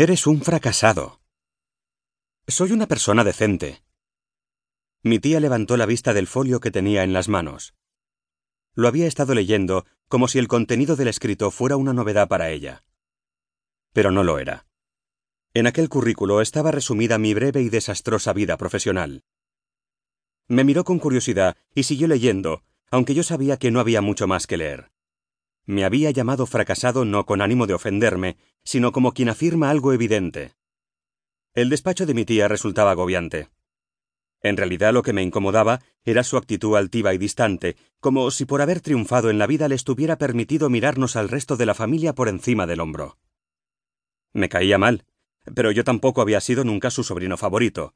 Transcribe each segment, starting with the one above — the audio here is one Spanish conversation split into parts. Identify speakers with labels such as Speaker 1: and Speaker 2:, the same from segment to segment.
Speaker 1: Eres un fracasado. Soy una persona decente. Mi tía levantó la vista del folio que tenía en las manos. Lo había estado leyendo como si el contenido del escrito fuera una novedad para ella. Pero no lo era. En aquel currículo estaba resumida mi breve y desastrosa vida profesional. Me miró con curiosidad y siguió leyendo, aunque yo sabía que no había mucho más que leer. Me había llamado fracasado no con ánimo de ofenderme, sino como quien afirma algo evidente. El despacho de mi tía resultaba agobiante. En realidad lo que me incomodaba era su actitud altiva y distante, como si por haber triunfado en la vida le estuviera permitido mirarnos al resto de la familia por encima del hombro. Me caía mal, pero yo tampoco había sido nunca su sobrino favorito.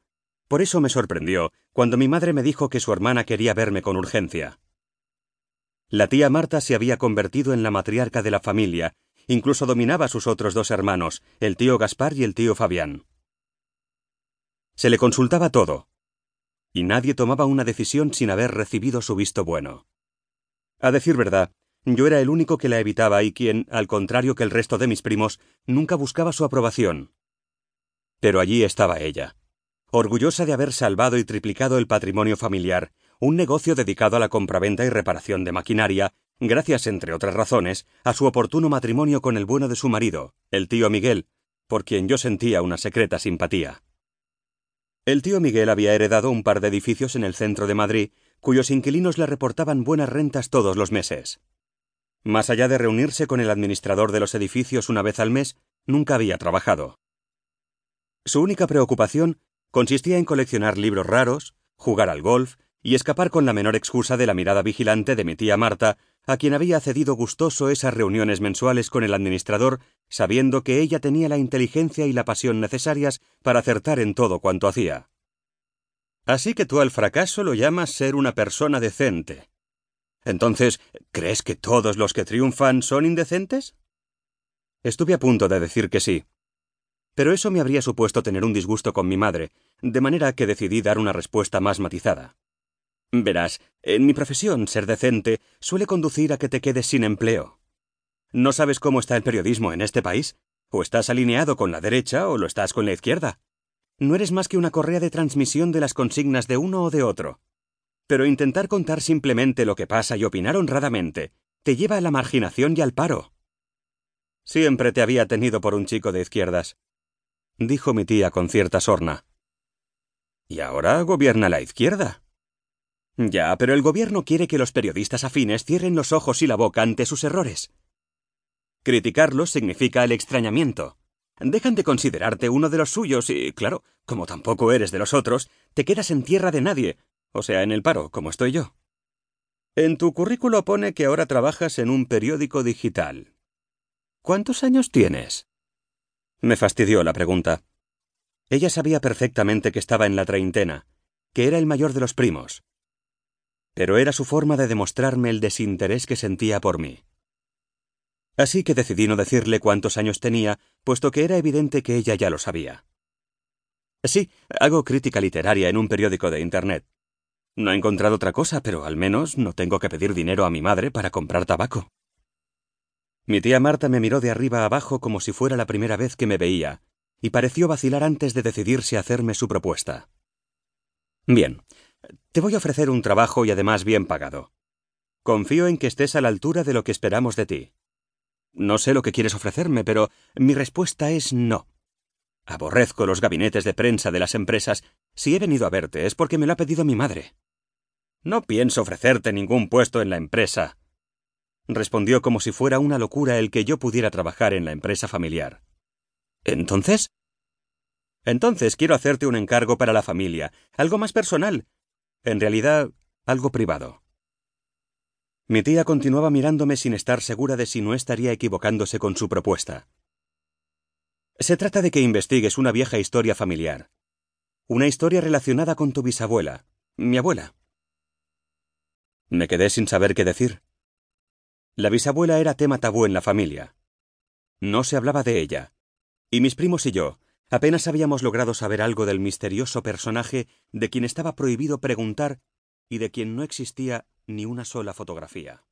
Speaker 1: Por eso me sorprendió cuando mi madre me dijo que su hermana quería verme con urgencia. La tía Marta se había convertido en la matriarca de la familia, incluso dominaba a sus otros dos hermanos, el tío Gaspar y el tío Fabián. Se le consultaba todo, y nadie tomaba una decisión sin haber recibido su visto bueno. A decir verdad, yo era el único que la evitaba y quien, al contrario que el resto de mis primos, nunca buscaba su aprobación. Pero allí estaba ella, orgullosa de haber salvado y triplicado el patrimonio familiar, un negocio dedicado a la compraventa y reparación de maquinaria, gracias, entre otras razones, a su oportuno matrimonio con el bueno de su marido, el tío Miguel, por quien yo sentía una secreta simpatía. El tío Miguel había heredado un par de edificios en el centro de Madrid, cuyos inquilinos le reportaban buenas rentas todos los meses. Más allá de reunirse con el administrador de los edificios una vez al mes, nunca había trabajado. Su única preocupación consistía en coleccionar libros raros, jugar al golf y escapar con la menor excusa de la mirada vigilante de mi tía Marta, a quien había cedido gustoso esas reuniones mensuales con el administrador, sabiendo que ella tenía la inteligencia y la pasión necesarias para acertar en todo cuanto hacía. Así que tú al fracaso lo llamas ser una persona decente. Entonces, ¿crees que todos los que triunfan son indecentes? Estuve a punto de decir que sí. Pero eso me habría supuesto tener un disgusto con mi madre, de manera que decidí dar una respuesta más matizada. Verás, en mi profesión, ser decente suele conducir a que te quedes sin empleo. ¿No sabes cómo está el periodismo en este país? O estás alineado con la derecha o lo estás con la izquierda. No eres más que una correa de transmisión de las consignas de uno o de otro. Pero intentar contar simplemente lo que pasa y opinar honradamente te lleva a la marginación y al paro. Siempre te había tenido por un chico de izquierdas, dijo mi tía con cierta sorna. Y ahora gobierna la izquierda. Ya, pero el gobierno quiere que los periodistas afines cierren los ojos y la boca ante sus errores. Criticarlos significa el extrañamiento. Dejan de considerarte uno de los suyos y, claro, como tampoco eres de los otros, te quedas en tierra de nadie, o sea, en el paro, como estoy yo. En tu currículo pone que ahora trabajas en un periódico digital. ¿Cuántos años tienes? Me fastidió la pregunta. Ella sabía perfectamente que estaba en la treintena, que era el mayor de los primos, pero era su forma de demostrarme el desinterés que sentía por mí. Así que decidí no decirle cuántos años tenía, puesto que era evidente que ella ya lo sabía. Sí, hago crítica literaria en un periódico de Internet. No he encontrado otra cosa, pero al menos no tengo que pedir dinero a mi madre para comprar tabaco. Mi tía Marta me miró de arriba abajo como si fuera la primera vez que me veía, y pareció vacilar antes de decidirse a hacerme su propuesta. Bien, te voy a ofrecer un trabajo y además bien pagado. Confío en que estés a la altura de lo que esperamos de ti. No sé lo que quieres ofrecerme, pero mi respuesta es no. Aborrezco los gabinetes de prensa de las empresas. Si he venido a verte es porque me lo ha pedido mi madre. No pienso ofrecerte ningún puesto en la empresa. Respondió como si fuera una locura el que yo pudiera trabajar en la empresa familiar. ¿Entonces? Entonces quiero hacerte un encargo para la familia, algo más personal, en realidad, algo privado. Mi tía continuaba mirándome sin estar segura de si no estaría equivocándose con su propuesta. Se trata de que investigues una vieja historia familiar. Una historia relacionada con tu bisabuela, mi abuela. Me quedé sin saber qué decir. La bisabuela era tema tabú en la familia. No se hablaba de ella. Y mis primos y yo, Apenas habíamos logrado saber algo del misterioso personaje de quien estaba prohibido preguntar y de quien no existía ni una sola fotografía.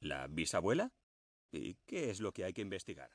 Speaker 1: ¿La bisabuela? ¿Y qué es lo que hay que investigar?